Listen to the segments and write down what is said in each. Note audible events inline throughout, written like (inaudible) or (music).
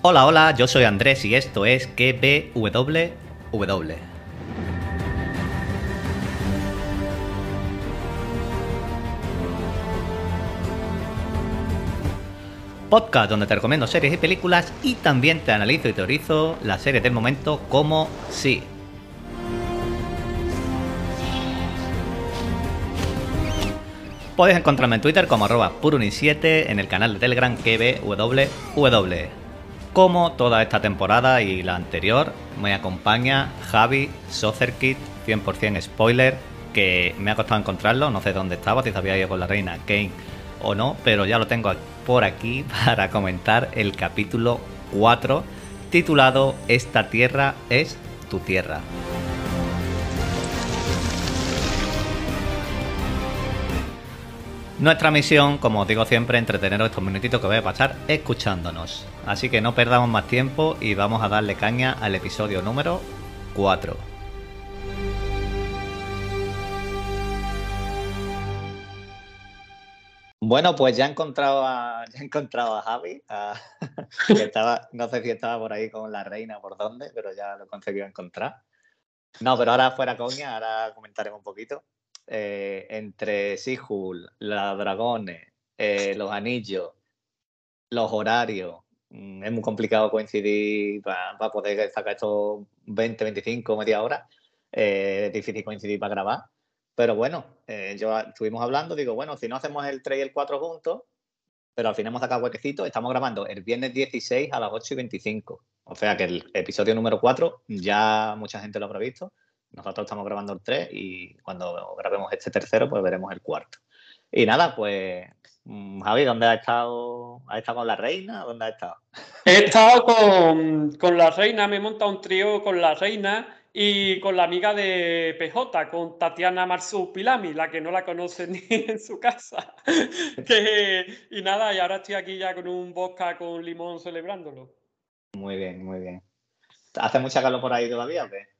Hola, hola, yo soy Andrés y esto es KBWW. Podcast donde te recomiendo series y películas y también te analizo y teorizo las series del momento como sí. Puedes encontrarme en Twitter como arroba puruni7 en el canal de Telegram KBWW. Como toda esta temporada y la anterior, me acompaña Javi Sotherkit, 100% spoiler, que me ha costado encontrarlo, no sé dónde estaba, si sabía ido con la reina Kane o no, pero ya lo tengo por aquí (laughs) para comentar el capítulo 4, titulado Esta tierra es tu tierra. Nuestra misión, como os digo siempre, entreteneros estos minutitos que voy a pasar escuchándonos. Así que no perdamos más tiempo y vamos a darle caña al episodio número 4. Bueno, pues ya he encontrado a, (laughs) ya he encontrado a Javi, (laughs) no sé si estaba por ahí con la reina por dónde, pero ya lo he conseguido encontrar. No, pero ahora fuera coña, ahora comentaremos un poquito. Eh, entre Sihul, los dragones, eh, los anillos, los horarios, mm, es muy complicado coincidir para, poder sacar estos 20, 25, media hora. Eh, es difícil coincidir para grabar. Pero bueno, yo estuvimos hablando, digo, bueno, si no hacemos el 3 y el 4 juntos, pero al final hemos sacado huequecito, estamos grabando el viernes 16 a las 8 y 25. O sea que el episodio número 4 ya mucha gente lo habrá visto. Nosotros estamos grabando el 3 y cuando grabemos este tercero, pues veremos el cuarto. Y nada, pues mm, Javi, ¿dónde has estado? ¿Has estado con la reina? ¿Dónde has estado? He estado con, la reina, me he montado un trío con la reina y con la amiga de PJ, con Tatiana Pilami, la que no la conoce (laughs) ni en su casa. y nada, y ahora estoy aquí ya con un bosca con limón celebrándolo. Muy bien, muy bien. ¿Hace mucha calor por ahí todavía o qué?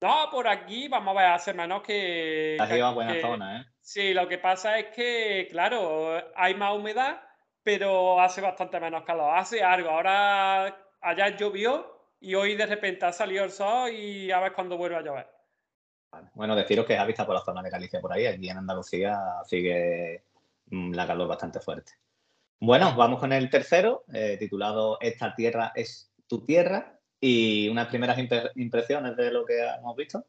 No, por aquí vamos a ver, hace menos que. Has a buena zona, ¿eh? Sí, lo que pasa es que, claro, hay más humedad, pero hace bastante menos calor. Hace algo. Ahora allá llovió y hoy de repente ha salido el sol y a ver cuándo vuelve a llover. Bueno, deciros que ha visto por la zona de Galicia por ahí. Aquí en Andalucía sigue mm, la calor bastante fuerte. Bueno, vamos con el tercero, eh, titulado Esta tierra es tu tierra. Y unas primeras impresiones de lo que hemos visto.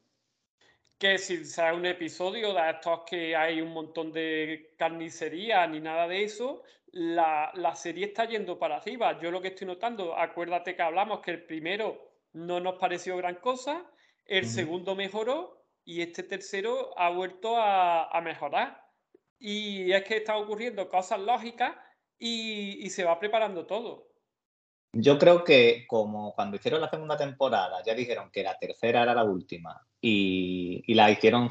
Que si sea un episodio de estos que hay un montón de carnicería ni nada de eso, la, serie está yendo para arriba. Yo lo que estoy notando, acuérdate que hablamos que el primero no nos pareció gran cosa, el segundo mejoró y este tercero ha vuelto a, mejorar. Y es que están ocurriendo cosas lógicas y se va preparando todo. Yo creo que como cuando hicieron la segunda temporada ya dijeron que la tercera era la última y, la hicieron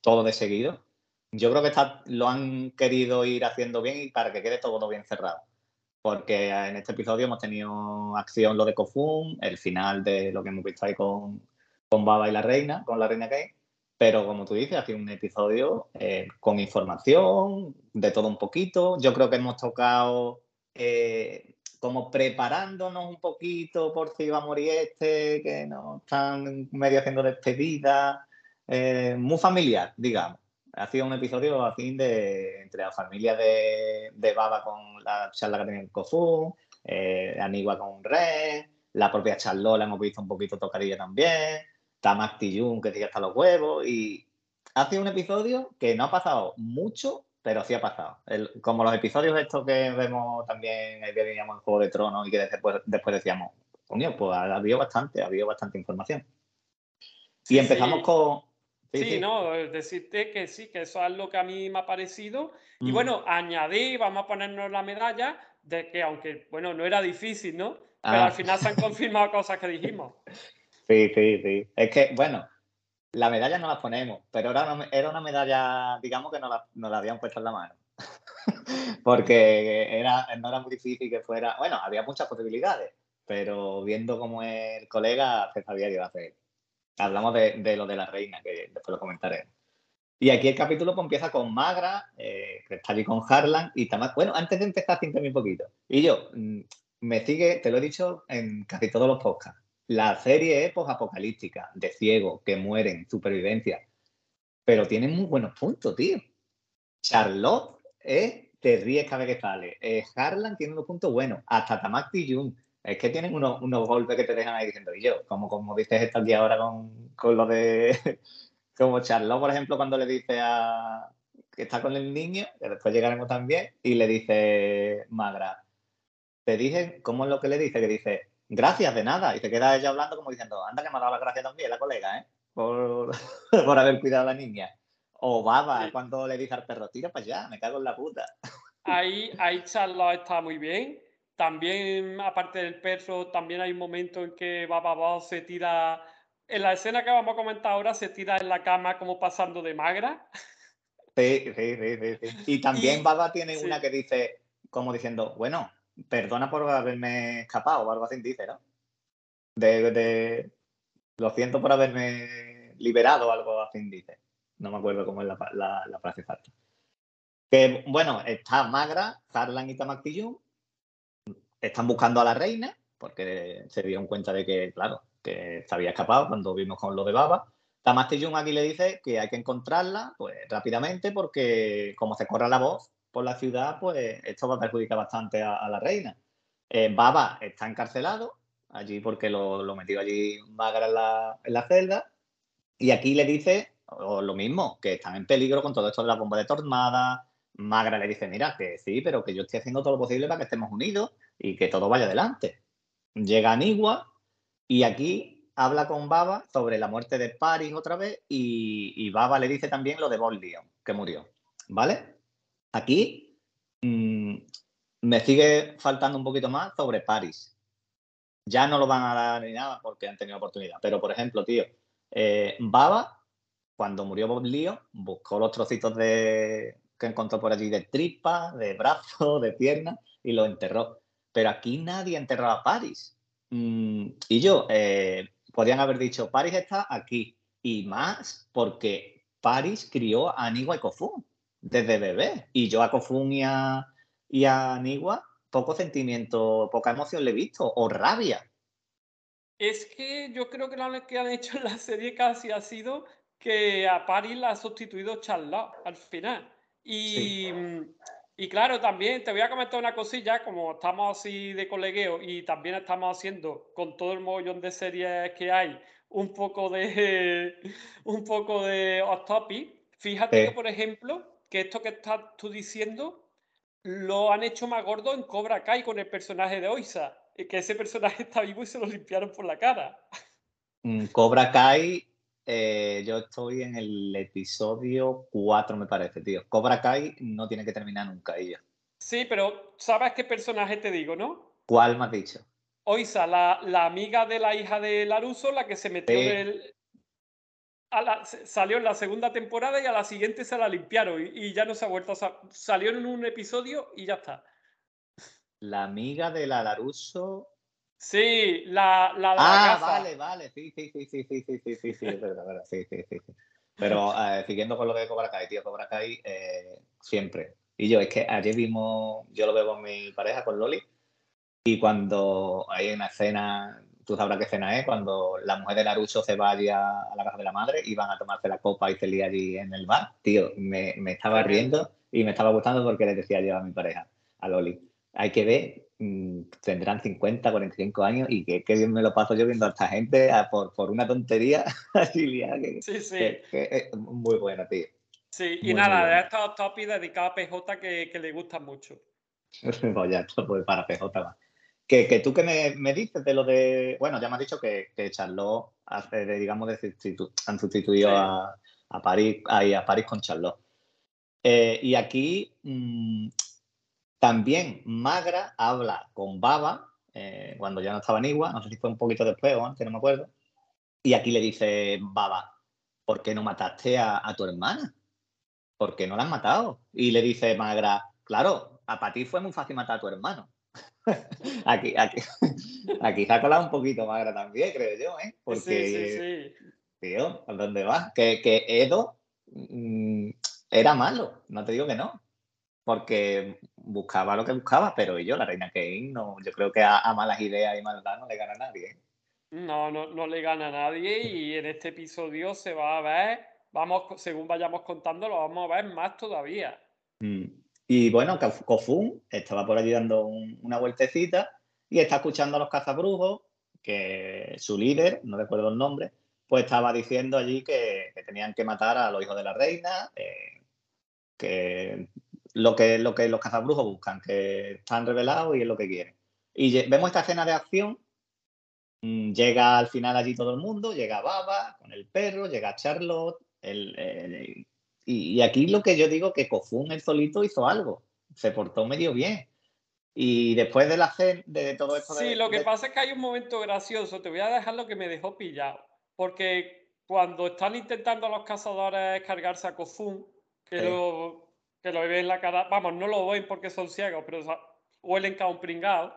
todo de seguido, yo creo que lo han querido ir haciendo bien y para que quede todo bien cerrado. Porque en este episodio hemos tenido acción lo de Kofun, el final de lo que hemos visto ahí con, con Baba y la reina, con la reina Kate. Pero como tú dices, sido un episodio eh, con información, de todo un poquito. Yo creo que hemos tocado eh, como preparándonos un poquito por si iba a morir este, que nos están medio haciendo despedida, eh, muy familiar, digamos. Ha sido un episodio así de entre la familia de, de Baba con la charla que tenía en Kofu, eh, Anigua con Ren, la propia Charlotte hemos visto un poquito tocadilla también, Tamak Tijun que tiene hasta los huevos y ha sido un episodio que no ha pasado mucho pero sí ha pasado. como los episodios estos que vemos también, que veníamos en Juego de Tronos y que después, después decíamos, coño, pues ha habido bastante, ha habido bastante información. Y empezamos con... Sí, no, decirte que sí, que eso es lo que a mí me ha parecido. Y mm. bueno, añadí, vamos a ponernos la medalla de que aunque, bueno, no era difícil, ¿no? Pero ah. al final se han confirmado cosas que dijimos. (laughs) Sí, sí, sí. Es que, bueno, la medalla no la ponemos, pero era una, medalla, digamos que no la, habían puesto en la mano. (laughs) Porque no era muy difícil que fuera. Bueno, había muchas posibilidades, pero viendo cómo el colega, se sabía que iba hacer. Hablamos de, lo de la reina, que después lo comentaré. Y aquí el capítulo pues, empieza con Magra, eh, que está allí con Harlan y Tamar. Bueno, antes de empezar, siénteme un poquito. Y yo, mm, me sigue, te lo he dicho en casi todos los podcasts. La serie es apocalíptica de ciegos que mueren, supervivencia. Pero tiene muy buenos puntos, tío. Charlotte es, te ríes cada vez que sale. Eh, Harlan tiene unos puntos buenos. Hasta Tamaki Jun. Es que tienen unos, unos, golpes que te dejan ahí diciendo, y yo, como, como dices esto aquí ahora con, con lo de. (laughs) como Charlotte, por ejemplo, cuando le dice a. que está con el niño, que después llegaremos también, y le dice Magra. Te dije, ¿cómo es lo que le dice? Que dice, gracias de nada. Y se queda ella hablando como diciendo, anda que me ha dado la gracia también la colega, ¿eh? Por, (laughs) por haber cuidado a la niña. O baba, cuando le dice al perro, tira para allá, me cago en la puta. Ahí, (laughs) ahí Charlotte está muy bien. También, aparte del perro, también hay un momento en que Baba se tira. En la escena que vamos a comentar ahora, se tira en la cama como pasando de magra. Sí, sí, sí, sí. Y también Baba tiene una que dice, como diciendo, bueno, perdona por haberme escapado o algo así dice, ¿no? De, lo siento por haberme liberado algo así dice. No me acuerdo cómo es la, frase exacta. Que, bueno, está Magra, Zarlan y Tamaktiyun. Están buscando a la reina porque se dieron cuenta de que, claro, que se había escapado cuando vimos con lo de Baba. Tamaktiyun aquí le dice que hay que encontrarla pues rápidamente porque como se corra la voz, por la ciudad, pues esto va a perjudicar bastante a, la reina. Eh, Baba está encarcelado allí porque lo, lo metió allí Magra en la, celda y aquí le dice lo mismo, que están en peligro con todo esto de la bomba de tornada. Magra le dice, mira, que sí, pero que yo estoy haciendo todo lo posible para que estemos unidos y que todo vaya adelante. Llega Anigua y aquí habla con Baba sobre la muerte de Paris otra vez y, y Baba le dice también lo de Boldion, que murió. ¿Vale? Aquí mm, me sigue faltando un poquito más sobre Paris. Ya no lo van a dar ni nada porque han tenido oportunidad. Pero, por ejemplo, tío, eh, Baba, cuando murió Bob Leo, buscó los trocitos de, que encontró por allí de tripa, de brazo, de pierna y lo enterró. Pero aquí nadie enterró a Paris. Mm, y yo, eh, podrían haber dicho, Paris está aquí. Y más porque Paris crió a Anigua y Kofun desde bebé. Y yo a Kofun y a, y Nigua poco sentimiento, poca emoción le he visto, o rabia. Es que yo creo que lo que han hecho en la serie casi ha sido que a Paris la ha sustituido Charlotte al final. Y, y claro, también te voy a comentar una cosilla, como estamos así de colegueo y también estamos haciendo con todo el mogollón de series que hay, un poco de (laughs) un poco de off topic. Fíjate que, por ejemplo, que esto que estás tú diciendo lo han hecho más gordo en Cobra Kai con el personaje de Oisa. Que ese personaje (laughs) está vivo y se lo limpiaron por la cara. Mm, Cobra Kai, eh, yo estoy en el episodio 4, me parece, tío. Cobra Kai no tiene que terminar nunca ella. Sí, pero ¿sabes qué personaje te digo, no? ¿Cuál me has dicho? Oisa, la, la amiga de la hija de Laruso, la que se metió en el, salió en la segunda temporada y a la siguiente se la limpiaron y, ya no se ha vuelto a salió en un episodio y ya está. La amiga de la Laruso. Sí, la, la, ah, vale, vale, sí, sí, sí, sí, sí, sí, sí, sí, sí, es verdad, verdad, sí, sí, sí, Pero (laughs) eh, siguiendo con lo de Cobra Kai, tío, Cobra Kai eh, siempre. Y yo, es que ayer vimos, yo lo veo con mi pareja, con Loli, y cuando hay una escena tú sabrás qué escena es, cuando la mujer de Naruto se va allí a, la casa de la madre y van a tomarse la copa y se lía allí en el bar. Tío, me, me estaba riendo y me estaba gustando porque le decía yo a mi pareja, a Loli, hay que ver, mm, tendrán 50, 45 años y que, bien me lo paso yo viendo a esta gente por, por una tontería (laughs) así sí, sí. muy buena, tío. Sí, y nada, de estos topics dedicados a PJ que, que le gustan mucho. (laughs) pues ya, pues para PJ va. Que, tú que me, dices de lo de. Bueno, ya me has dicho que, que Charlot hace, digamos, de han sustituido a, a, París, a, París con Charlot. Eh, y aquí mm, también Magra habla con Baba eh, cuando ya no estaba en Igua, no sé si fue un poquito después o antes, no me acuerdo. Y aquí le dice Baba, ¿por qué no mataste a, a tu hermana? ¿Por qué no la has matado? Y le dice Magra, claro, a ti fue muy fácil matar a tu hermano (laughs) aquí, aquí, (laughs) aquí se ha colado un poquito Magra también, creo yo, ¿eh? Porque, sí, sí, sí. tío, ¿a dónde vas? Que, que Edo mm, era malo, no te digo que no. porque buscaba lo que buscaba, pero yo, la reina Kane, no, yo creo que a, malas ideas y maldad no le gana a nadie. No, no, no le gana a nadie y en este episodio se va a ver, vamos, según vayamos contando, lo vamos a ver más todavía. Mm. Y bueno, Kofun estaba por allí dando una vueltecita y está escuchando a los cazabrujos, que su líder, no recuerdo el nombre, pues estaba diciendo allí que, tenían que matar a los hijos de la reina, eh, que lo que, lo que los cazabrujos buscan, que están revelados y es lo que quieren. Y vemos esta escena de acción, mm, llega al final allí todo el mundo, llega Baba con el perro, llega Charlotte, el, y, aquí lo que yo digo que Kofun el solito hizo algo, se portó medio bien. Y después de la de todo esto... Sí, lo que pasa es que hay un momento gracioso, te voy a dejar lo que me dejó pillado, porque cuando están intentando los cazadores cargarse a Kofun, que lo que lo ven en la cara, vamos, no lo ven porque son ciegos, pero huelen como un pringado.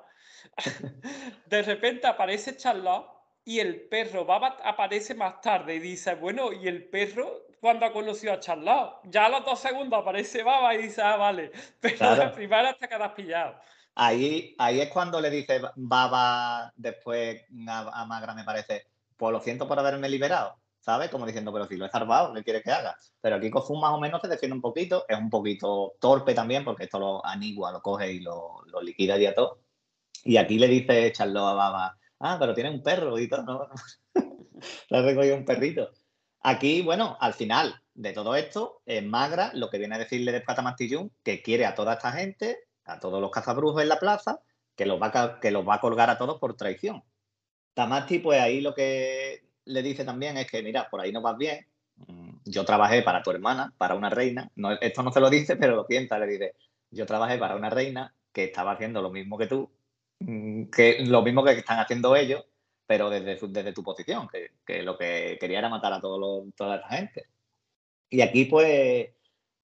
(laughs) de repente aparece Charlotte y el perro Baba aparece más tarde y dice, bueno, ¿y el perro cuando ha conocido a Charlotte? Ya a los dos segundos aparece Baba y dice, ah, vale, (laughs) pero la primera hasta que has pillado. Ahí, ahí es cuando le dice Baba después a, a Magra, me parece, pues lo siento por haberme liberado. ¿sabes? Como diciendo, pero si lo he salvado, ¿qué quiere que haga? Pero aquí Kofun más o menos se defiende un poquito, es un poquito torpe también, porque esto lo anigua, lo coge y lo, liquida ya todo. Y aquí le dice Charlo a Baba, ah, pero tiene un perro y todo, ¿no? le ha recogido un perrito. Aquí, bueno, al final de todo esto, es Magra lo que viene a decirle de Pata que quiere a toda esta gente, a todos los cazabrujos en la plaza, que los va a, que los va a colgar a todos por traición. Tamasti, pues ahí lo que le dice también es que, mira, por ahí no vas bien. Mm, yo trabajé para tu hermana, para una reina. Esto no se lo dice, pero lo piensa. Le dice, yo trabajé para una reina que estaba haciendo lo mismo que tú, que lo mismo que están haciendo ellos, pero desde, desde tu posición, que, lo que quería era matar a todo toda esta gente. Y aquí, pues,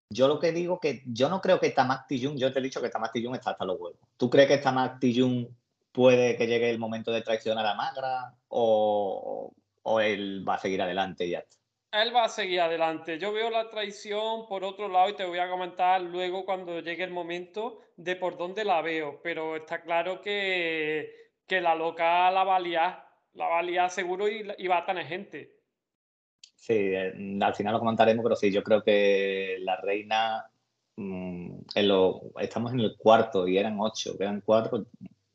yo lo que digo que yo no creo que Tamak Tijun, yo te he dicho que Tamak Tijun está hasta los huevos. ¿Tú crees que Tamak Tijun puede que llegue el momento de traicionar a Magra? ¿O, o él va a seguir adelante ya? Él va a seguir adelante. Yo veo la traición por otro lado y te voy a comentar luego cuando llegue el momento de por dónde la veo, pero está claro que, que la loca la valía, la valía seguro y, va a tener gente. Sí, eh, al final lo comentaremos, pero sí, yo creo que la reina, mm, en lo, estamos en el cuarto y eran ocho, eran cuatro.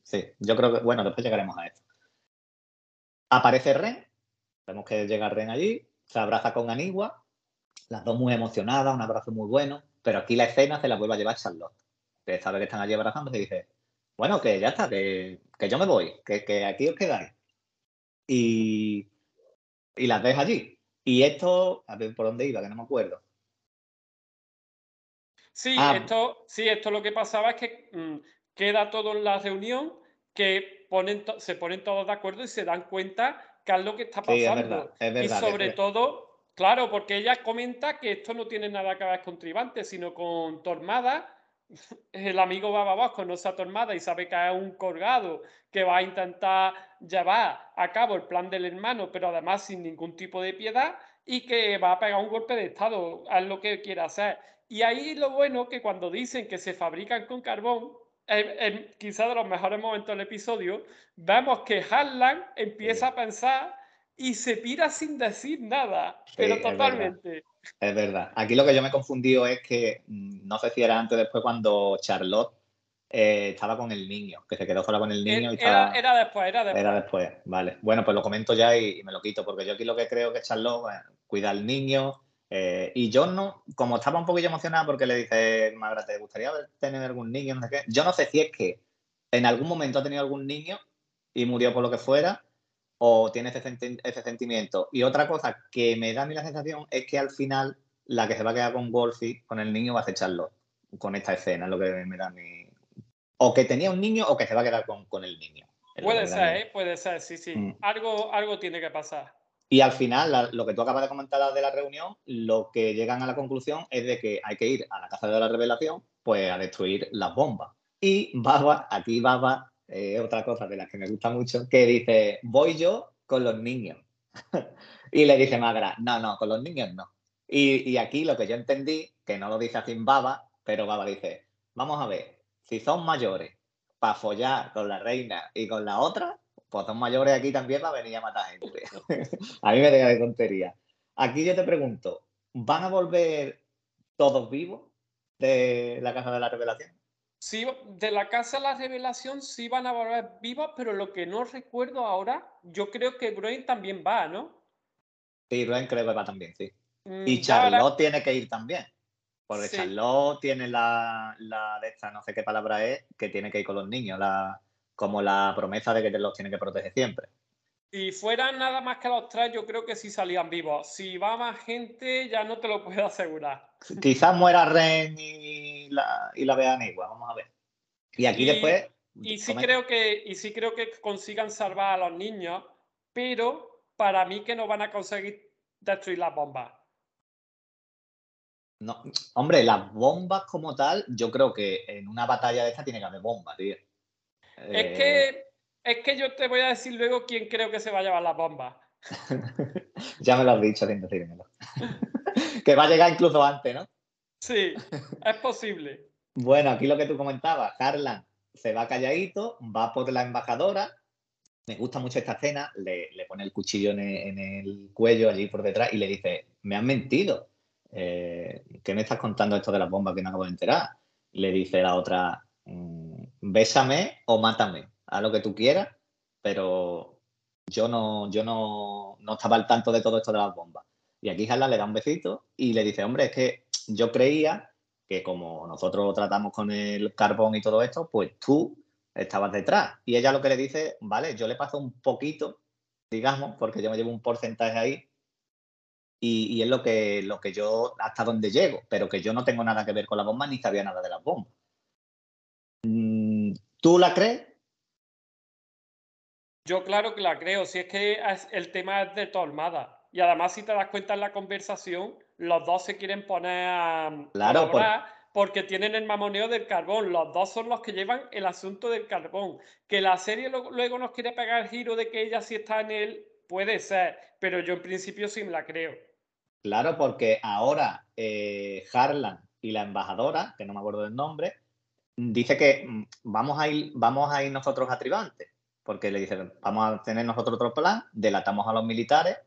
Sí, yo creo que, bueno, después llegaremos a esto. Aparece Ren, Vemos que llega Ren allí, se abraza con Anigua, las dos muy emocionadas, un abrazo muy bueno, pero aquí la escena se la vuelve a llevar Charlotte, que sabe que están allí abrazándose y dice, bueno, que ya está, que, yo me voy, que, aquí os quedáis. Y, y las deja allí. Y esto, a ver por dónde iba, que no me acuerdo. Sí, ah. esto, sí, esto lo que pasaba es que mm, queda todo en la reunión, que ponen se ponen todos de acuerdo y se dan cuenta qué es lo que está pasando. y sobre todo, claro, porque ella comenta que esto no tiene nada que ver con Tribante, sino con Tormada. (laughs) El amigo Baba conoce a Tormada y sabe que es un colgado que va a intentar llevar a cabo el plan del hermano, pero además sin ningún tipo de piedad y que va a pegar un golpe de estado, es lo que quiere hacer. Y ahí lo bueno que cuando dicen que se fabrican con carbón, en, quizá de los mejores momentos del episodio, vemos que Harlan empieza a pensar y se pira sin decir nada, pero totalmente. Es verdad. Aquí lo que yo me he confundido es que mm, no sé si era antes o después cuando Charlotte eh, estaba con el niño, que se quedó sola con el niño. y era, era, después, era después. Era después, vale. Bueno, pues lo comento ya y, me lo quito, porque yo aquí lo que creo que Charlotte cuida al niño, eh, y yo no, como estaba un poquillo emocionada porque le dice, Magra, ¿te gustaría tener algún niño? No sé qué. Yo no sé si es que en algún momento ha tenido algún niño y murió por lo que fuera, o tiene ese, sentimiento. Y otra cosa que me da a mí la sensación es que al final la que se va a quedar con Wolfie, con el niño, va a acecharlo con esta escena, es lo que me da a mí. O que tenía un niño o que se va a quedar con, el niño. Puede ser, ¿eh? puede ser, sí, sí. Mm. Algo, algo tiene que pasar. Y al final, lo que tú acabas de comentar de la reunión, lo que llegan a la conclusión es de que hay que ir a la casa de la revelación, pues a destruir las bombas. Y Baba, aquí Baba, es otra cosa de las que me gusta mucho, que dice, voy yo con los niños. (laughs) y le dice Magra, no, no, con los niños no. Y, aquí lo que yo entendí, que no lo dice así Baba, pero Baba dice, vamos a ver, si son mayores para follar con la reina y con la otra, pues son mayores aquí también para venir a matar gente. (laughs) a mí me deja de tontería. Aquí yo te pregunto, ¿van a volver todos vivos de la Casa de la Revelación? Sí, de la Casa de la Revelación sí van a volver vivos, pero lo que no recuerdo ahora, yo creo que Groen también va, ¿no? Sí, Groen creo que va también, sí. Mm, y Charlotte tiene que ir también. Porque Charlotte tiene la, la, de esta, no sé qué palabra es, que tiene que ir con los niños, la, como la promesa de que los tiene que proteger siempre. Si fueran nada más que los tres, yo creo que sí salían vivos. Si va más gente, ya no te lo puedo asegurar. Quizás muera Ren y la, y la vean igual, vamos a ver. Y aquí después. Y sí, creo que, y sí creo que consigan salvar a los niños, pero para mí que no van a conseguir destruir las bombas. No, hombre, las bombas como tal, yo creo que en una batalla de esta tiene que haber bombas, tío. Es que eh, es que yo te voy a decir luego quién creo que se va a llevar las bombas. (laughs) ya me lo has dicho sin decírmelo. (laughs) que va a llegar incluso antes, ¿no? Sí, es posible. bueno, aquí lo que tú comentabas, Harlan se va calladito, va por la embajadora. Me gusta mucho esta escena, le, pone el cuchillo en el, cuello allí por detrás y le dice, me han mentido. Eh, ¿Qué me estás contando esto de las bombas que no acabo de enterar? Le dice la otra, mm, bésame o mátame a lo que tú quieras, pero yo no, yo no, no estaba al tanto de todo esto de las bombas. Y aquí Harlan le da un besito y le dice, hombre, es que yo creía que como nosotros tratamos con el carbón y todo esto, pues tú estabas detrás. Y ella lo que le dice, vale, yo le paso un poquito, digamos, porque yo me llevo un porcentaje ahí. Y, es lo que, lo que yo, hasta donde llego, pero que yo no tengo nada que ver con la bomba ni sabía nada de las bombas. ¿Tú la crees? Yo claro que la creo, si es que el tema es de Tormada. Y además, si te das cuenta en la conversación, los dos se quieren poner a, claro, porque tienen el mamoneo del carbón. Los dos son los que llevan el asunto del carbón. Que la serie luego nos quiere pegar el giro de que ella sí está en él, puede ser, pero yo en principio sí me la creo. Claro, porque ahora eh, Harlan y la embajadora, que no me acuerdo del nombre, dice que mm, vamos a ir, vamos a ir nosotros a Tribante porque le dicen, vamos a tener nosotros otro plan, delatamos a los militares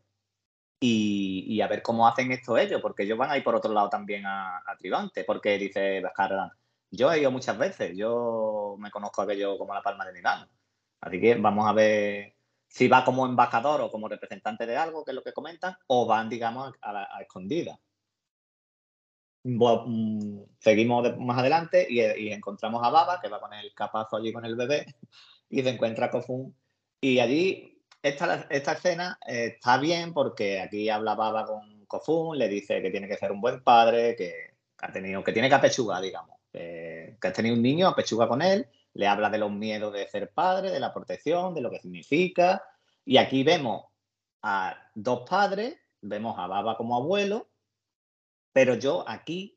y, a ver cómo hacen esto ellos, porque ellos van a ir por otro lado también a, Tribante, porque dice Bascardan, yo he ido muchas veces, yo me conozco aquello como la palma de mi mano. Así que vamos a ver si va como embajador o como representante de algo, que es lo que comentan, o van, digamos, a, a escondida. Mm, seguimos más adelante y, y, encontramos a Baba, que va con el capazo allí con el bebé, (laughs) y se encuentra Kofun. Y allí, esta, esta escena está bien porque aquí habla Baba con Kofun, le dice que tiene que ser un buen padre, que, ha tenido, que tiene que apechugar, digamos, que, ha tenido un niño, apechuga con él, le habla de los miedos de ser padre, de la protección, de lo que significa. Y aquí vemos a dos padres, vemos a Baba como abuelo, pero yo aquí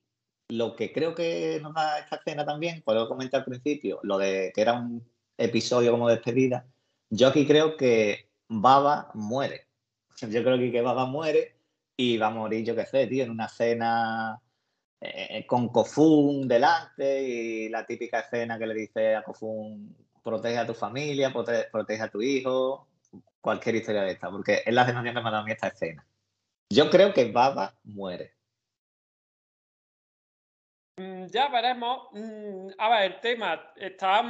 lo que creo que nos da esta escena también, puedo comentar al principio, lo de que era un episodio como despedida, yo aquí creo que Baba muere. (laughs) Yo creo que, Baba muere y va a morir, yo qué sé, tío, en una cena eh, con Kofun delante y la típica escena que le dice a Kofun, protege a tu familia, protege, a tu hijo, cualquier historia de esta, porque es la sensación que me ha dado a mí esta escena. Yo creo que Baba muere. Mm, ya veremos. Mm, a ver, el tema está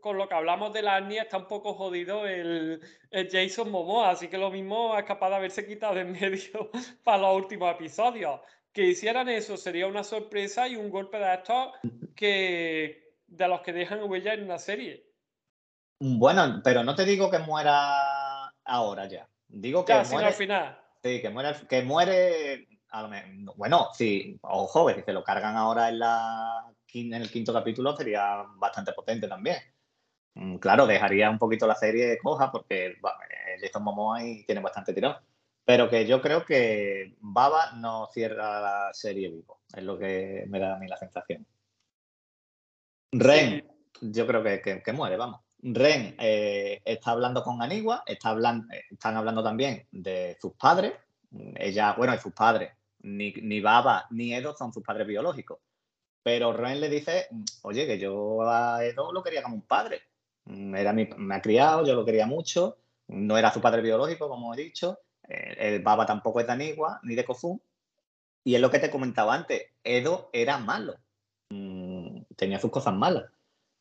con lo que hablamos de la etnia, está un poco jodido el, Jason Momoa, así que lo mismo es capaz de haberse quitado de en medio (laughs) para los últimos episodios. Que hicieran eso sería una sorpresa y un golpe de estos que de los que dejan huella en una serie. Bueno, pero no te digo que muera ahora ya. Digo que muere, al final. Sí, que muere, que muere bueno, sí, ojo, si se lo cargan ahora en, la, en el quinto capítulo sería bastante potente también. Mm, claro, dejaría un poquito la serie coja porque Jason Momoa ahí tiene bastante tirón. Pero que yo creo que Baba no cierra la serie vivo. Es lo que me da a mí la sensación. Ren, yo creo que, muere, vamos. Ren eh, está hablando con Anigua, está hablando, están hablando también de sus padres. Ella, bueno, de sus padres ni, Baba ni Edo son sus padres biológicos. pero Ren le dice, oye, que yo a Edo lo quería como un padre. Era mi, me ha criado, yo lo quería mucho, no era su padre biológico, como he dicho, el Baba tampoco es de Anigua ni de Kofun. Y es lo que te comentaba antes, Edo era malo, mm, tenía sus cosas malas,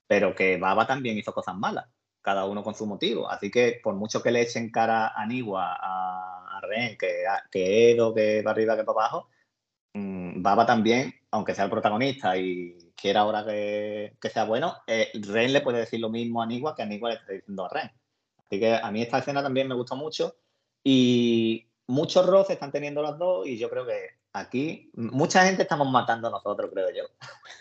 pero que Baba también hizo cosas malas, cada uno con su motivo. Así que por mucho que le echen cara a Anigua, a, Ren, que, que Edo, que va arriba, que para abajo, mm, Baba también, aunque sea el protagonista y quiera ahora que, sea bueno, eh, Ren le puede decir lo mismo a Anigua que Anigua le está diciendo a Ren. Así que a mí esta escena también me gustó mucho y muchos roces están teniendo las dos y yo creo que aquí mucha gente estamos matando a nosotros, creo yo.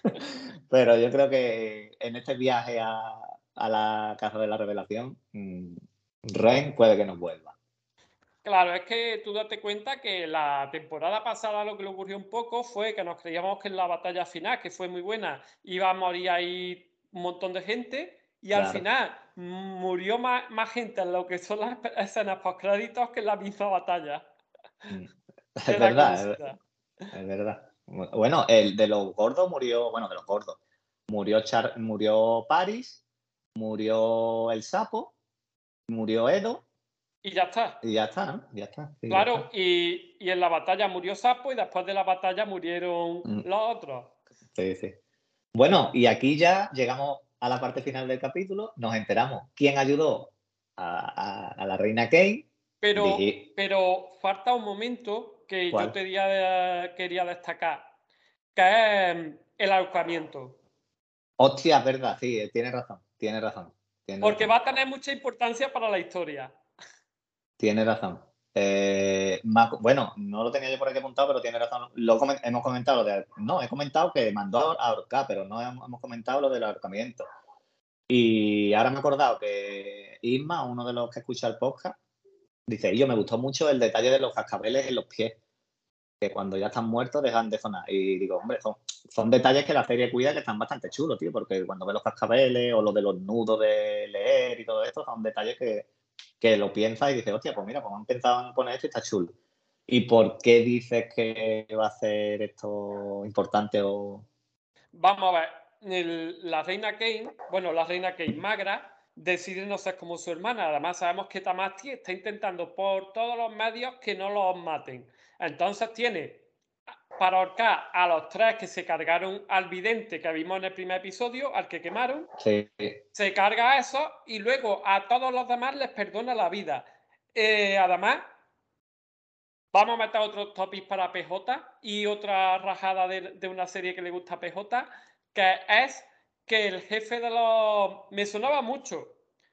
(laughs) Pero yo creo que en este viaje a, la casa de la revelación, mm, Ren puede que nos vuelva. Claro, es que tú date cuenta que la temporada pasada lo que le ocurrió un poco fue que nos creíamos que en la batalla final, que fue muy buena, iba a morir ahí un montón de gente y al final murió más, gente en lo que son las (laughs) escenas post créditos que en la misma batalla. Mm. (laughs) Es verdad, es, verdad. Bueno, el de los gordos murió, bueno, de los gordos. Murió, Char, murió Paris, murió el sapo, murió Edo. Y ya está. Y ya está, ¿no? Ya está. claro, Y, y, en la batalla murió Sapo y después de la batalla murieron mm. los otros. Sí, sí. Bueno, y aquí ya llegamos a la parte final del capítulo, nos enteramos quién ayudó a, la reina Kate. Pero, pero falta un momento que yo te quería destacar, que es el ahorcamiento. Hostia, es verdad, sí, tiene razón, tiene razón. Porque va a tener mucha importancia para la historia. Tiene razón. Eh, bueno, no lo tenía yo por aquí apuntado, pero tiene razón. Lo hemos comentado de, no, he comentado que mandó a ahorcar, pero no hemos, comentado lo del ahorcamiento. Y ahora me he acordado que Isma, uno de los que escucha el podcast, dice, yo me gustó mucho el detalle de los cascabeles en los pies, que cuando ya están muertos dejan de sonar. Y digo, hombre, son, son detalles que la serie cuida que están bastante chulos, tío, porque cuando ves los cascabeles o lo de los nudos de leer y todo esto, son detalles que, que lo piensas y dices, hostia, pues mira, pues han pensado en poner esto y está chulo. ¿Y por qué dices que va a ser esto importante o...? Vamos a ver, la reina Kane, bueno, la reina Kane magra, decide no ser como su hermana. Además, sabemos que Tamasti está intentando por todos los medios que no los maten. Entonces tiene para ahorcar a los tres que se cargaron al vidente que vimos en el primer episodio, al que quemaron. Se carga a eso y luego a todos los demás les perdona la vida. Eh, además, vamos a meter otro topic para PJ y otra rajada de, una serie que le gusta a PJ, que es que el jefe de los... Me sonaba mucho.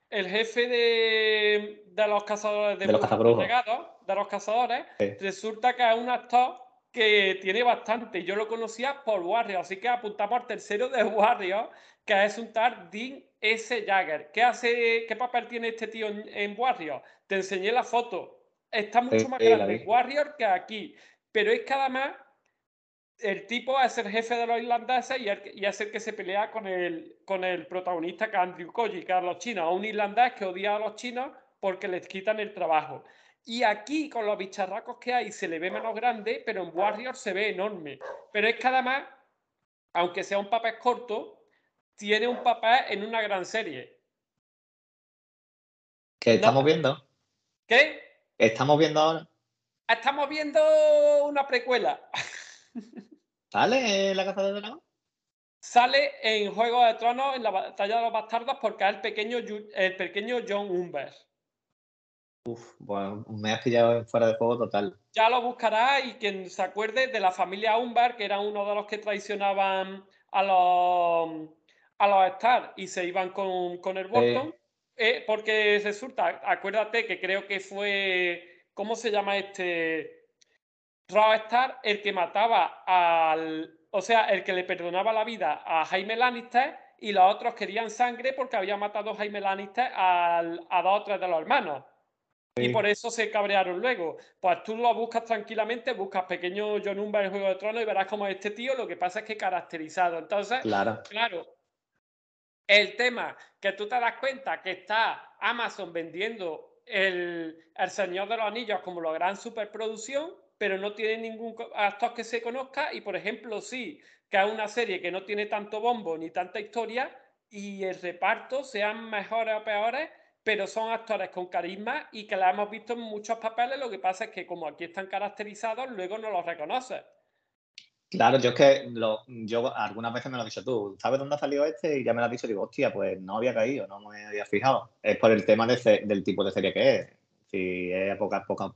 El jefe de, los cazadores de, de los, de los cazadores, resulta que es un actor que tiene bastante. Yo lo conocía por Warrior, así que apuntamos al tercero de (laughs) Warrior, que es un tal Dean S. Jagger. ¿Qué, hace, qué papel tiene este tío en, Warrior? Te enseñé la foto. Está mucho más grande en Warrior que aquí. Pero es que además el tipo es el jefe de los irlandeses y, es el que se pelea con el, con el protagonista que es Andrew Koji, que es los chinos. Un irlandés que odia a los chinos porque les quitan el trabajo. Y aquí, con los bicharracos que hay, se le ve menos grande, pero en Warrior se ve enorme. Pero es que además, aunque sea un papel corto, tiene un papel en una gran serie. ¿Qué estamos viendo? ¿Qué? ¿Estamos viendo ahora? Estamos viendo una precuela. (laughs) ¿Sale en la Casa de Dragón? Sale en Juego de Tronos, en la Batalla de los Bastardos, porque es el pequeño, el pequeño John Humbert. Uf, bueno, me has pillado fuera de juego total. Ya lo buscará y quien se acuerde de la familia Umbar, que era uno de los que traicionaban a los, a los Star y se iban con, el Bolton. Eh, porque resulta, acuérdate que creo que fue, ¿cómo se llama este? Raw Star, el que mataba al, o sea, el que le perdonaba la vida a Jaime Lannister y los otros querían sangre porque había matado a Jaime Lannister a dos o tres de los hermanos. Y por eso se cabrearon luego. Pues tú lo buscas tranquilamente, buscas pequeño John Umber en Juego de Tronos y verás como este tío, lo que pasa es que caracterizado. Entonces, claro. claro, el tema que tú te das cuenta que está Amazon vendiendo el, el Señor de los Anillos como la gran superproducción, pero no tiene ningún actor que se conozca y, por ejemplo, sí, que es una serie que no tiene tanto bombo ni tanta historia y el reparto sean mejores o peores, pero son actores con carisma y que la hemos visto en muchos papeles, lo que pasa es que como aquí están caracterizados, luego no los reconoces. Claro, yo es que yo algunas veces me lo has dicho tú, ¿sabes dónde ha salido este? Y ya me lo has dicho, digo, hostia, pues no había caído, no me había fijado. Es por el tema del tipo de serie que es. Si es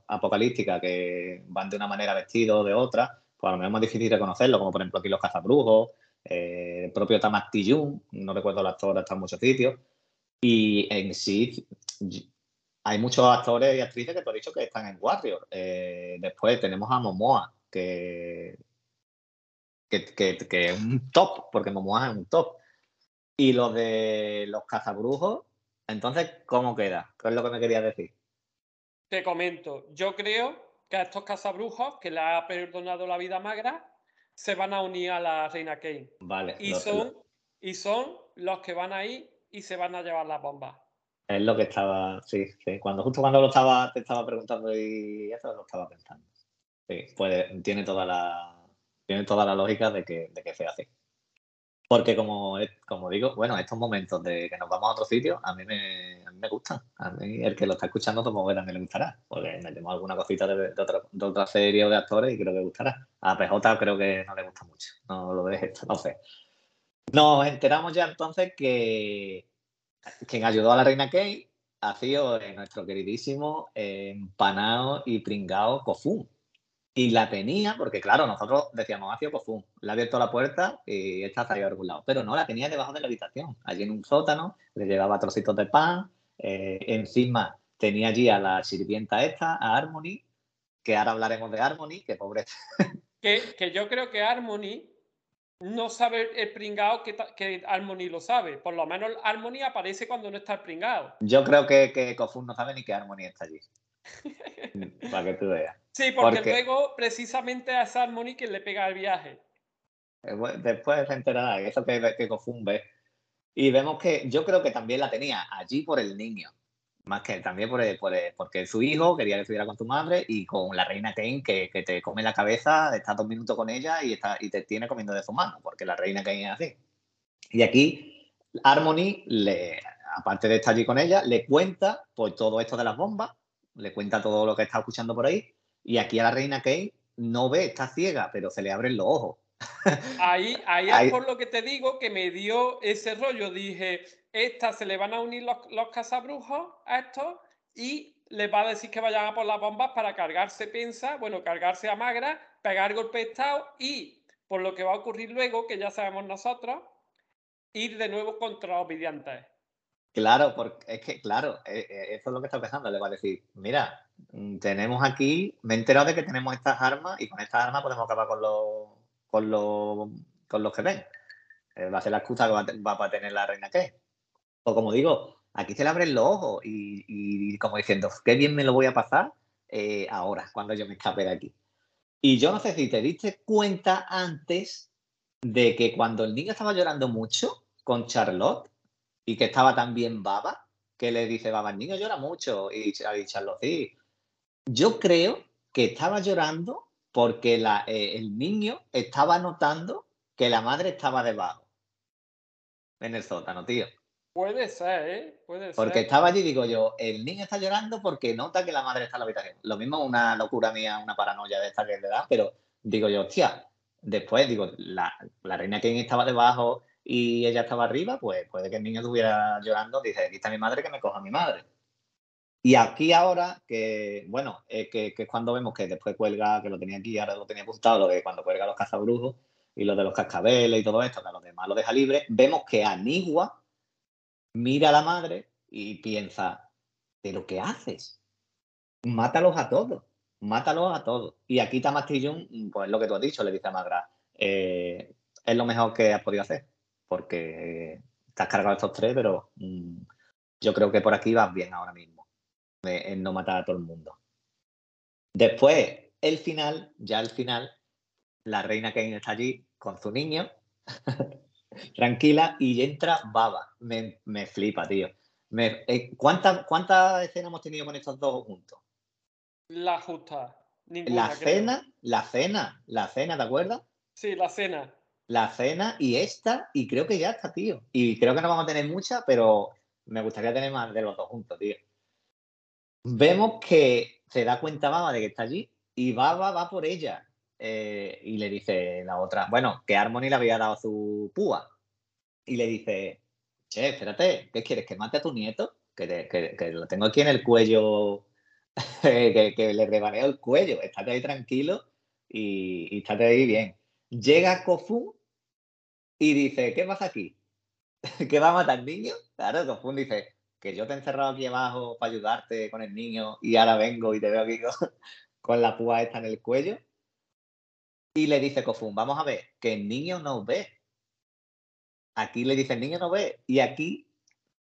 apocalíptica, que van de una manera vestido o de otra, pues a lo mejor es más difícil reconocerlo, como por ejemplo aquí los cazabrujos, eh, el propio Tamak no recuerdo el actor, está en muchos sitios. Y en sí, hay muchos actores y actrices que te he dicho que están en Warrior. Eh, después tenemos a Momoa, que que, es un top, porque Momoa es un top. Y lo de los cazabrujos, entonces, ¿cómo queda? ¿Qué es lo que me querías decir? Te comento, yo creo que a estos cazabrujos que le ha perdonado la vida magra se van a unir a la reina Kane. Vale. Y, son, y son los que van ahí y se van a llevar las bombas. Es lo que estaba, sí, sí. Cuando, justo cuando lo estaba, te estaba preguntando y eso lo estaba pensando. Sí, pues tiene toda la, tiene toda la lógica de que, de que sea así. Porque como, como digo, bueno, estos momentos de que nos vamos a otro sitio, a mí me, a mí me gustan. A mí el que lo está escuchando, como pues, también le gustará. Porque metemos alguna cosita de, de, otra, de, otra, serie o de actores y creo que gustará. A PJ creo que no le gusta mucho. No lo dejes, no sé. Nos enteramos ya entonces que quien ayudó a la reina Kay ha sido nuestro queridísimo empanado y pringao Kofun. Y la tenía, porque claro, nosotros decíamos, ha sido Kofun, le ha abierto la puerta y esta salido a algún lado. Pero no, la tenía debajo de la habitación, allí en un sótano, le llevaba trocitos de pan, eh, encima tenía allí a la sirvienta esta, a Harmony, que ahora hablaremos de Harmony, que pobre. que, que yo creo que Harmony no sabe el pringao que, que, Harmony lo sabe. Por lo menos Harmony aparece cuando no está el pringao. Yo creo que, que Kofun no sabe ni que Harmony está allí. (laughs) Para que tú veas. Sí, porque, luego precisamente a Harmony que le pega el viaje. Eh, después se enterará, eso que, que confunde. Y vemos que yo creo que también la tenía allí por el niño. Más que también por, por porque su hijo quería que estuviera con tu madre y con la reina Kane que, que, te come la cabeza, estás dos minutos con ella y, está, y te tiene comiendo de su mano, porque la reina Kane es así. Y aquí Harmony, le, aparte de estar allí con ella, le cuenta pues todo esto de las bombas le cuenta todo lo que está escuchando por ahí. Y aquí a la reina Kate no ve, está ciega, pero se le abren los ojos. Ahí, ahí, es por lo que te digo que me dio ese rollo. Dije, esta se le van a unir los, los cazabrujos a estos y les va a decir que vayan a por las bombas para cargarse pensa, bueno, cargarse a magra, pegar golpe de estado y por lo que va a ocurrir luego, que ya sabemos nosotros, ir de nuevo contra los vivientes. Claro, porque es que, claro, eh, eh, eso es lo que está pensando. Le va a decir, mira, mm, tenemos aquí, me he enterado de que tenemos estas armas y con estas armas podemos acabar con los, con los, con los que ven. Eh, va a ser la excusa que va, a tener la reina que. O como digo, aquí se le abren los ojos y, como diciendo, qué bien me lo voy a pasar ahora, cuando yo me escape de aquí. Y yo no sé si te diste cuenta antes de que cuando el niño estaba llorando mucho con Charlotte, y que estaba también Baba, que le dice Baba, el niño llora mucho y ha dicho sí. Yo creo que estaba llorando porque eh, el niño estaba notando que la madre estaba debajo en el sótano, tío. Puede ser, ¿eh? Puede porque estaba allí, digo yo, el niño está llorando porque nota que la madre está en la habitación. Lo mismo una locura mía, una paranoia de esta que le da, pero digo yo, hostia, después digo, la, la reina que estaba debajo, y ella estaba arriba, pues puede que el niño estuviera llorando, dice, aquí está mi madre, que me coja mi madre. Y aquí ahora, que bueno, que, que, es cuando vemos que después cuelga, que lo tenía aquí, ahora lo tenía apuntado, lo de cuando cuelga los cazabrujos y lo de los cascabeles y todo esto, que a los demás lo deja libre, vemos que Anigua mira a la madre y piensa, ¿pero qué haces? Mátalos a todos, mátalos a todos. Y aquí Tamastillón, pues lo que tú has dicho, le dice a Magra, eh, es lo mejor que has podido hacer porque estás cargado estos tres, pero mm, yo creo que por aquí vas bien ahora mismo, en no matar a todo el mundo. Después, el final, ya el final, la reina Kane está allí con su niño, (laughs) tranquila, y entra Baba. Me, flipa, tío. Eh, ¿Cuántas escenas hemos tenido con estos dos juntos? La justa. la cena, la cena, la cena, ¿te acuerdas? Sí, la cena. La cena y esta, y creo que ya está, tío. Y creo que no vamos a tener mucha, pero me gustaría tener más de los dos juntos, tío. Vemos que se da cuenta Baba de que está allí y Baba va por ella. Eh, y le dice la otra, bueno, que Harmony le había dado su púa. Y le dice, che, espérate, ¿qué quieres? ¿Que mate a tu nieto? Que, que, lo tengo aquí en el cuello, (laughs) que, le rebaneo el cuello. Estate ahí tranquilo y, estate ahí bien. Llega Kofun y dice, ¿qué pasa aquí? (laughs) ¿Que va a matar niño? Claro, Kofun dice, que yo te he encerrado aquí abajo para ayudarte con el niño y ahora vengo y te veo aquí con, (laughs) la púa esta en el cuello. Y le dice Kofun, vamos a ver, que el niño no ve. Aquí le dice, el niño no ve. Y aquí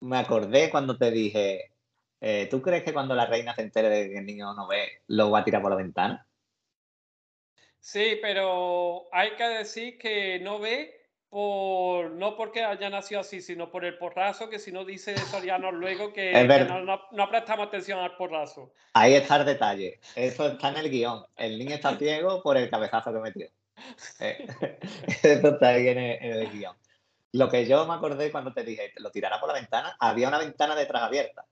me acordé cuando te dije, eh, ¿tú crees que cuando la reina se entere de que el niño no ve, lo va a tirar por la ventana? Sí, pero hay que decir que no ve por no porque haya nacido así, sino por el porrazo, que si no dice Soriano luego que, no, prestamos atención al porrazo. Ahí está el detalle. Eso está en el guion. El niño está ciego por el cabezazo que metió. Eh, (laughs) eso está ahí en el, guion. Lo que yo me acordé cuando te dije, lo tirará por la ventana, había una ventana detrás abierta.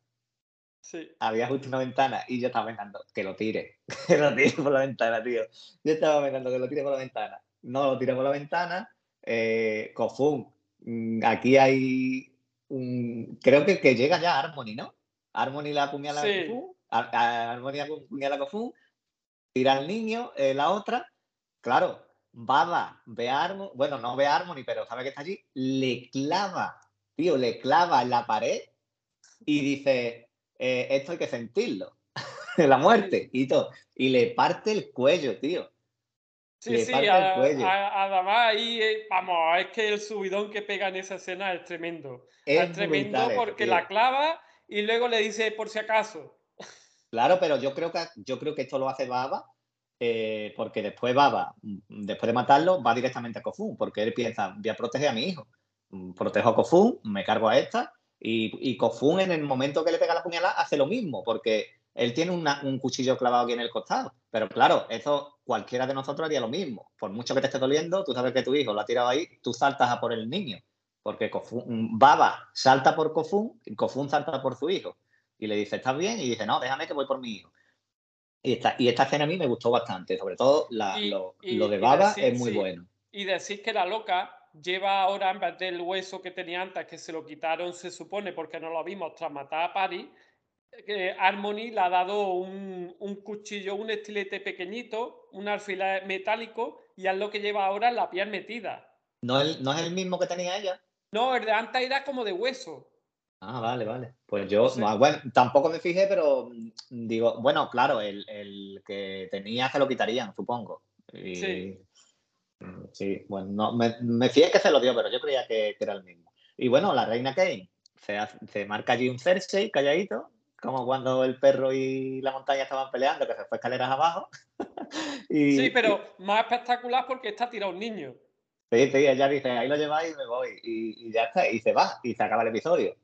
Sí. Había justo una ventana y yo estaba pensando que lo tire, (laughs) que lo tire por la ventana, tío. Yo estaba pensando que lo tire por la ventana. No lo tire por la ventana eh, Kofun, mm, aquí hay un. Creo que, que llega ya Harmony, ¿no? Harmony la apuñala sí. a Kofun, Harmony apuñala a Kofun, tira al niño, eh, la otra. Claro, Baba ve a Harmony, bueno, no ve a Harmony, pero sabe que está allí, le clava, tío, le clava en la pared y dice: eh, Esto hay que sentirlo, (laughs) la muerte y todo. Y le parte el cuello, tío. Sí, sí, además ahí, eh, vamos, es que el subidón que pega en esa escena es tremendo. Es, tremendo porque la clava y luego le dice por si acaso. Claro, pero yo creo que, yo creo que esto lo hace Baba eh, porque después Baba, mm, después de matarlo, va directamente a Kofun porque él piensa, voy a proteger a mi hijo. Mm, protejo a Kofun, me cargo a esta y, y Kofun en el momento que le pega la puñalada hace lo mismo porque él tiene un cuchillo clavado aquí en el costado. Pero claro, eso cualquiera de nosotros haría lo mismo. Por mucho que te esté doliendo, tú sabes que tu hijo lo ha tirado ahí, tú saltas a por el niño. Porque Baba salta por Kofun y Kofun salta por su hijo. Y le dice, ¿estás bien? Y dice, no, déjame que voy por mi hijo. Y esta, y esta escena a mí me gustó bastante. Sobre todo lo, de Baba es muy bueno. Y decir que la loca lleva ahora, en vez del hueso que tenía antes, que se lo quitaron, se supone, porque no lo vimos tras matar a Paris, que Harmony le ha dado un, cuchillo, un estilete pequeñito, un alfiler metálico y es lo que lleva ahora la piel metida. ¿No es, ¿No es el mismo que tenía ella? No, el de antes era como de hueso. Ah, vale, vale. Pues yo, bueno, tampoco me fijé, pero mm, digo, bueno, claro, el, que tenía se lo quitarían, supongo. sí. Mm, sí, bueno, no, me, me fijé que se lo dio, pero yo creía que, era el mismo. Y bueno, la reina Kane se, se marca allí un Cersei calladito, como cuando el perro y la montaña estaban peleando, que se fue escaleras abajo. (laughs) sí, pero más espectacular porque está tirado un niño. Sí, sí, ella dice, ahí lo lleváis y me voy. Y, ya está, y se va, y se acaba el episodio.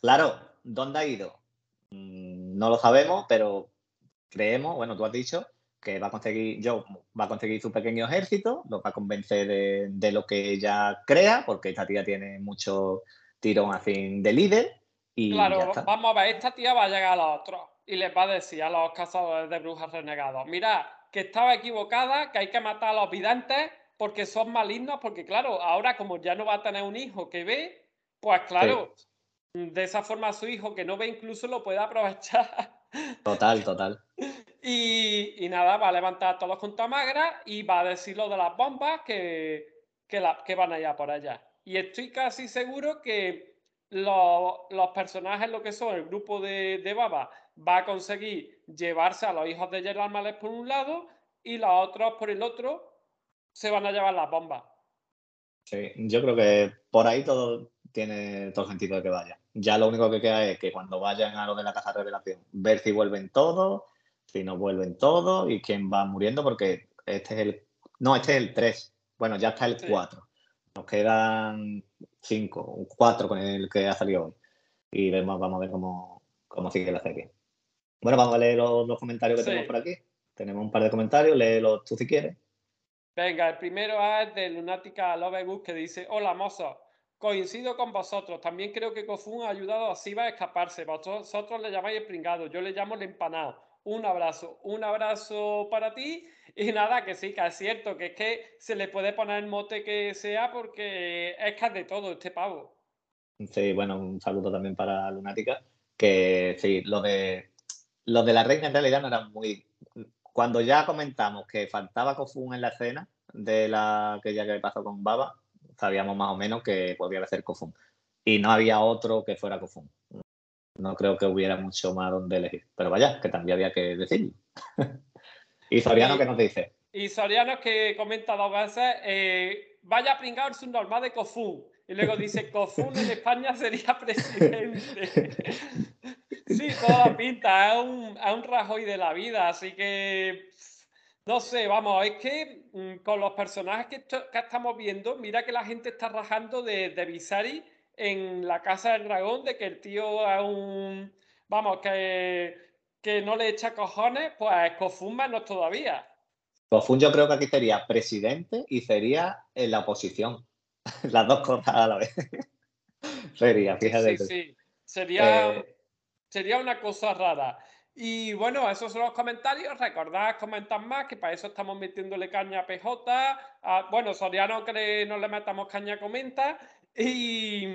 Claro, ¿dónde ha ido? Mm, no lo sabemos, pero creemos, bueno, tú has dicho que va a conseguir, yo va a conseguir su pequeño ejército, lo va a convencer de, de lo que ella crea, porque esta tía tiene mucho tirón así de líder claro, vamos a ver, esta tía va a llegar a los otros y les va a decir a los cazadores de brujas renegados, mira, que estaba equivocada, que hay que matar a los videntes porque son malignos, porque claro, ahora como ya no va a tener un hijo que ve, pues claro, de esa forma su hijo que no ve incluso lo puede aprovechar. (laughs) Total, total. Y, nada, va a levantar a todos juntos a Magra y va a decir lo de las bombas que, que, que van allá por allá. Y estoy casi seguro que los, personajes, lo que son, el grupo de, Baba, va a conseguir llevarse a los hijos de Gerald Males por un lado y los otros por el otro se van a llevar las bombas. Sí, yo creo que por ahí todo tiene todo sentido de que vaya. Ya lo único que queda es que cuando vayan a lo de la casa de revelación, ver si vuelven todos, si no vuelven todos y quién va muriendo, porque este es el. No, este es el 3. Bueno, ya está el 4. Nos quedan cinco, cuatro con el que ha salido hoy. Y vemos, vamos a ver cómo, cómo sigue la serie. Bueno, vamos a leer los, comentarios que tenemos por aquí. tenemos un par de comentarios, léelos tú si quieres. Venga, el primero es de Lunática Lovegood que dice, hola mozo, coincido con vosotros, también creo que Kofun ha ayudado a Siva a escaparse, vosotros le llamáis el pringado, yo le llamo el empanado. Un abrazo, un abrazo para ti y nada, que sí, que es cierto, que es que se le puede poner el mote que sea porque es que es de todo este pavo. Sí, bueno, un saludo también para Lunática, que sí, lo de, lo de la reina en realidad no era muy... Cuando ya comentamos que faltaba Kofun en la escena de la que ya que pasó con Baba, sabíamos más o menos que podía ser Kofun. Y no había otro que fuera Kofun. No creo que hubiera mucho más donde elegir. Pero vaya, que también había que decirlo. (laughs) y Soriano, ¿qué nos dice? Y Soriano que comenta dos veces, eh, vaya a pringar el subnormal de Kofun. Y luego dice, Kofun en España (laughs) sería presidente. (laughs) sí, toda pinta, es un, es un Rajoy de la vida, así que no sé, vamos, es que mm, con los personajes que, que, estamos viendo, mira que la gente está rajando de, de Visari en la Casa del Dragón, de que el tío es un. Vamos, que, que no le echa cojones, pues Kofun menos todavía. Kofun yo creo que aquí sería presidente y sería en la oposición. (laughs) Las dos cosas a la vez. (laughs) sería, fíjate. Sí, sí. Sería, eh, sería una cosa rara. Y bueno, esos son los comentarios. Recordad comentar más, que para eso estamos metiéndole caña a PJ. Ah, bueno, Soriano que no le metamos caña comenta. Y,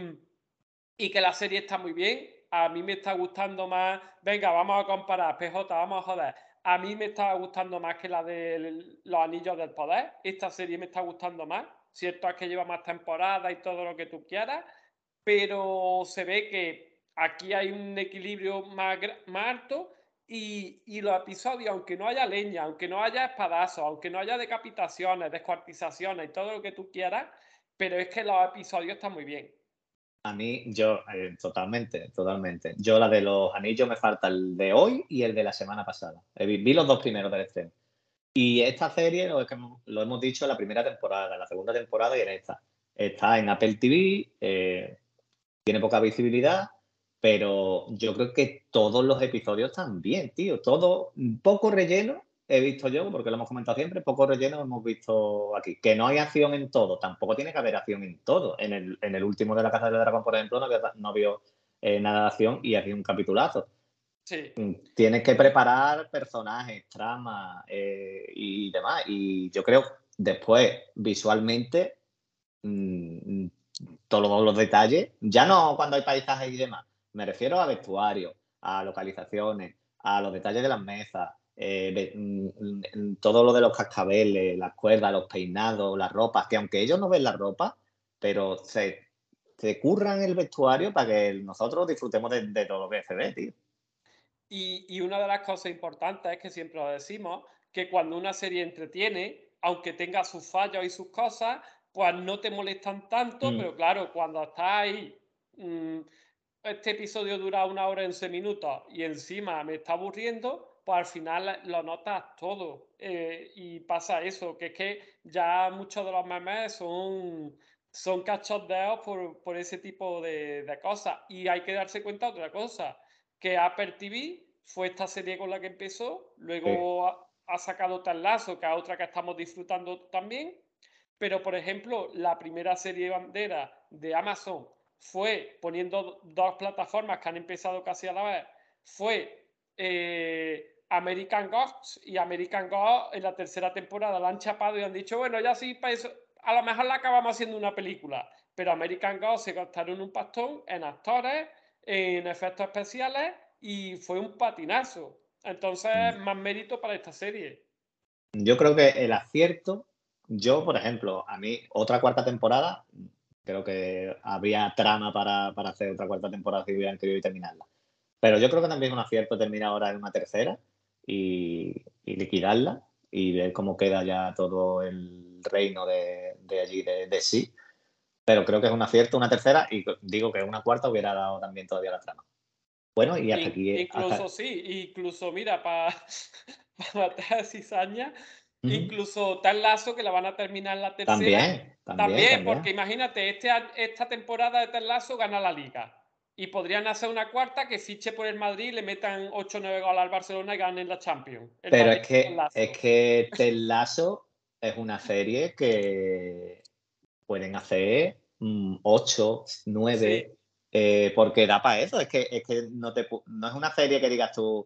y que la serie está muy bien. A mí me está gustando más. Venga, vamos a comparar. PJ, vamos a joder. A mí me está gustando más que la de los Anillos del Poder. Esta serie me está gustando más. Cierto es que lleva más temporada y todo lo que tú quieras, pero se ve que aquí hay un equilibrio más, más alto y, y, los episodios, aunque no haya leña, aunque no haya espadazos, aunque no haya decapitaciones, descuartizaciones y todo lo que tú quieras, pero es que los episodios están muy bien. A mí, yo, eh, totalmente, totalmente. Yo la de los anillos me falta el de hoy y el de la semana pasada. Vi los dos primeros del estreno. Y esta serie, lo hemos dicho en la primera temporada, en la segunda temporada y en esta. Está en Apple TV, eh, tiene poca visibilidad, pero yo creo que todos los episodios están bien, tío. Todo, poco relleno, he visto yo, porque lo hemos comentado siempre, poco relleno hemos visto aquí. Que no hay acción en todo, tampoco tiene que haber acción en todo. En el, en el último de la Casa del Dragón, por ejemplo, no había, no eh, nada de acción y había un capitulazo. Sí. Mm, tienes que preparar personajes, tramas eh, y demás. Y yo creo, después, visualmente, mmm, todos los detalles, ya no cuando hay paisajes y demás, me refiero a vestuario, a localizaciones, a los detalles de las mesas, eh, mm, todo lo de los cascabeles, las cuerdas, los peinados, las ropas, que aunque ellos no ven la ropa, pero se, se curran el vestuario para que nosotros disfrutemos de, todo lo que se ve, tío. Y, y, una de las cosas importantes es que siempre lo decimos, que cuando una serie entretiene, aunque tenga sus fallos y sus cosas, pues no te molestan tanto, mm. pero claro, cuando estás ahí mmm, este episodio dura una hora y 11 minutos y encima me está aburriendo, pues al final lo notas todo. Eh, y pasa eso, que es que ya muchos de los memes son, son cachondeos por, por ese tipo de, de, cosas. Y hay que darse cuenta de otra cosa, que Apple TV fue esta serie con la que empezó, luego ha, ha, sacado Tal Lazo, que es otra que estamos disfrutando también. Pero, por ejemplo, la primera serie bandera de Amazon fue poniendo dos plataformas que han empezado casi a la vez, fue eh, American Gods y American Gods en la tercera temporada la han chapado y han dicho, bueno, ya sí, para eso, a lo mejor la acabamos haciendo una película, pero American Gods se gastaron un pastón en actores, en efectos especiales y fue un patinazo. Entonces, mm. más mérito para esta serie. Yo creo que el acierto, yo, por ejemplo, a mí, otra cuarta temporada, Creo que habría trama para, para hacer otra cuarta temporada si hubieran querido terminarla. Pero yo creo que también es un acierto terminar ahora en una tercera y, y liquidarla y ver cómo queda ya todo el reino de, de allí, de, de, sí. Pero creo que es un acierto una tercera y digo que una cuarta hubiera dado también todavía la trama. Bueno, y hasta aquí. Incluso hasta... sí, incluso mira, (laughs) para pa matar a cizaña, Incluso tal lazo que la van a terminar la tercera. También, también, porque imagínate, este, esta temporada de tal lazo gana la liga. Y podrían hacer una cuarta que fiche por el Madrid, le metan 8 o 9 goles al Barcelona y ganen la Champions. Pero es que, es que Ted Lasso es una serie que pueden hacer 8, mm, 9, eh, porque da para eso. Es que, es que no, te, no es una serie que digas tú,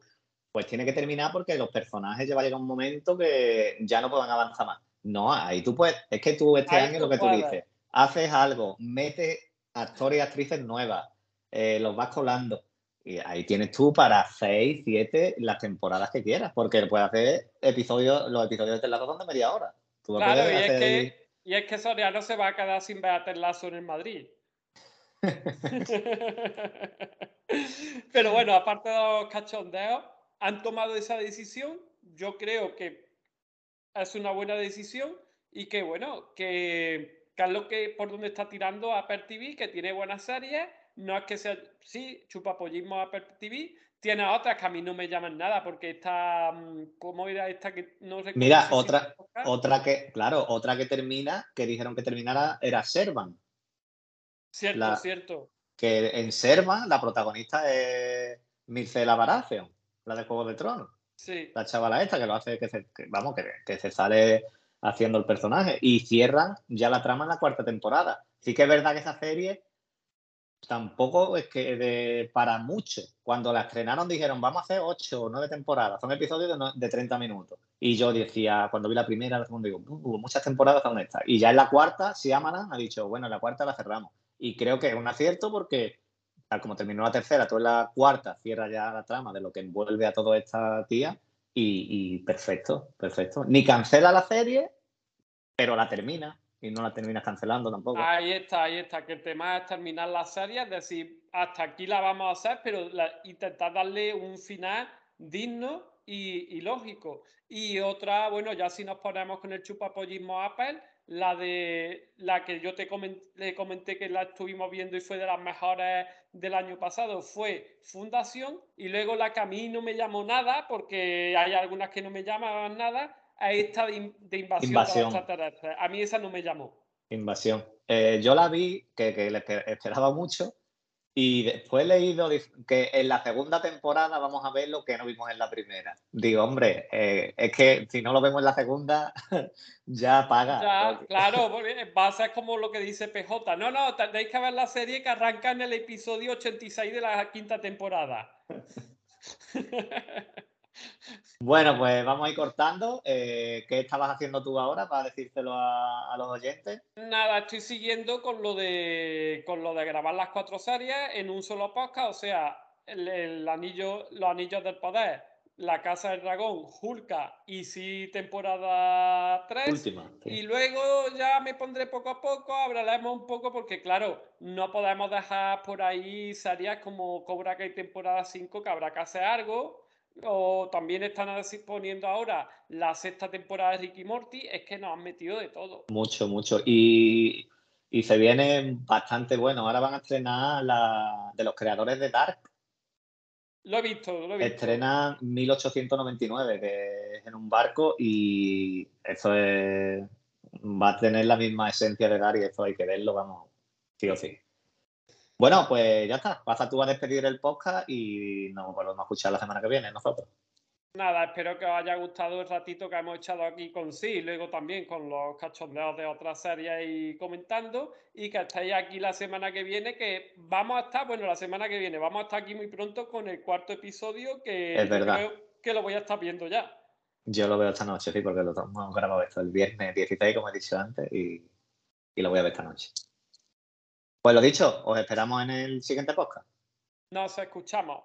pues tiene que terminar porque los personajes ya va a llegar un momento que ya no puedan avanzar más. No, ahí tú puedes, es que tú este año lo que tú dices, haces algo, metes actores y actrices nuevas, eh, los vas colando. Y ahí tienes tú para 6, 7, las temporadas que quieras, porque puedes hacer episodios, los episodios de Ted son de media hora. claro, y, es que, y es que Soriano se va a quedar sin ver a Ted en el Madrid. (laughs) Pero bueno, aparte de los cachondeos, han tomado esa decisión. Yo creo que es una buena decisión y que bueno, que, Carlos que por donde está tirando Apple TV, que tiene buenas series, no es que sea, sí, chupapollismo Apple TV, tiene otras que a mí no me llaman nada porque está, mm, ¿cómo era esta que no recuerdo? Mira, otra, otra que, claro, otra que termina, que dijeron que terminara, era Servan. Cierto, cierto. Que en Servan la protagonista es Mircela Baratheon, la de Juego de Tronos. Sí. La chavala esta que lo hace, que se, vamos, que, que se sale haciendo el personaje. Y cierran ya la trama en la cuarta temporada. Sí que es verdad que esa serie tampoco es que de, para mucho. Cuando la estrenaron dijeron, vamos a hacer ocho o nueve temporadas, son episodios de, de, 30 minutos. Y yo decía, cuando vi la primera, la segunda, digo, muchas temporadas son estas. Y ya en la cuarta, Siamalan ha dicho, bueno, en la cuarta la cerramos. Y creo que es un acierto porque, tal como terminó la tercera, tú en la cuarta cierra ya la trama de lo que envuelve a toda esta tía. Y perfecto, perfecto. Ni cancela la serie, pero la termina y no la terminas cancelando tampoco. Ahí está, ahí está, que el tema es terminar la serie, es decir, hasta aquí la vamos a hacer, pero intentar darle un final digno y, lógico. Y otra, bueno, ya si nos ponemos con el chupapollismo Apple, la de la que yo te comenté, le comenté que la estuvimos viendo y fue de las mejores del año pasado, fue Fundación, y luego la que a mí no me llamó nada, porque hay algunas que no me llamaban nada, a esta de, invasión, A mí esa no me llamó. Invasión. Eh, yo la vi, que, que esperaba mucho, y después he leído que en la segunda temporada vamos a ver lo que no vimos en la primera. Digo, hombre, eh, es que si no lo vemos en la segunda, (laughs) ya paga. Ya, claro, va a ser como lo que dice PJ. No, no, tenéis que ver la serie que arranca en el episodio 86 de la quinta temporada. (laughs) Bueno, pues vamos a ir cortando. Eh, ¿Qué estabas haciendo tú ahora para decírselo a, los oyentes? Nada, estoy siguiendo con lo de con lo de grabar las cuatro series en un solo podcast, o sea, el, anillo, los anillos del poder, la Casa del Dragón, Hulka y sí temporada 3. Última. Y luego ya me pondré poco a poco, hablaremos un poco porque claro, no podemos dejar por ahí series como Cobra Kai temporada 5 que habrá que hacer algo o también están poniendo ahora la sexta temporada de Ricky Morty, es que nos han metido de todo. Mucho, mucho. Y, se viene bastante bueno. Ahora van a estrenar la de los creadores de Dark. Lo he visto, lo he visto. Estrenan 1899, que es en un barco, y eso es, va a tener la misma esencia de Dark y eso hay que verlo, vamos, sí o sí. Bueno, pues ya está. Pasa tú a despedir el podcast y nos volvemos a escuchar la semana que viene nosotros. Nada, espero que os haya gustado el ratito que hemos echado aquí con sí, y luego también con los cachondeos de otras series y comentando, y que estéis aquí la semana que viene, que vamos a estar, bueno, la semana que viene, vamos a estar aquí muy pronto con el cuarto episodio, que es verdad. creo que lo voy a estar viendo ya. Yo lo veo esta noche, sí, porque lo hemos grabado esto el viernes 16, como he dicho antes, y lo voy a ver esta noche. Pues lo dicho, os esperamos en el siguiente podcast. Nos escuchamos.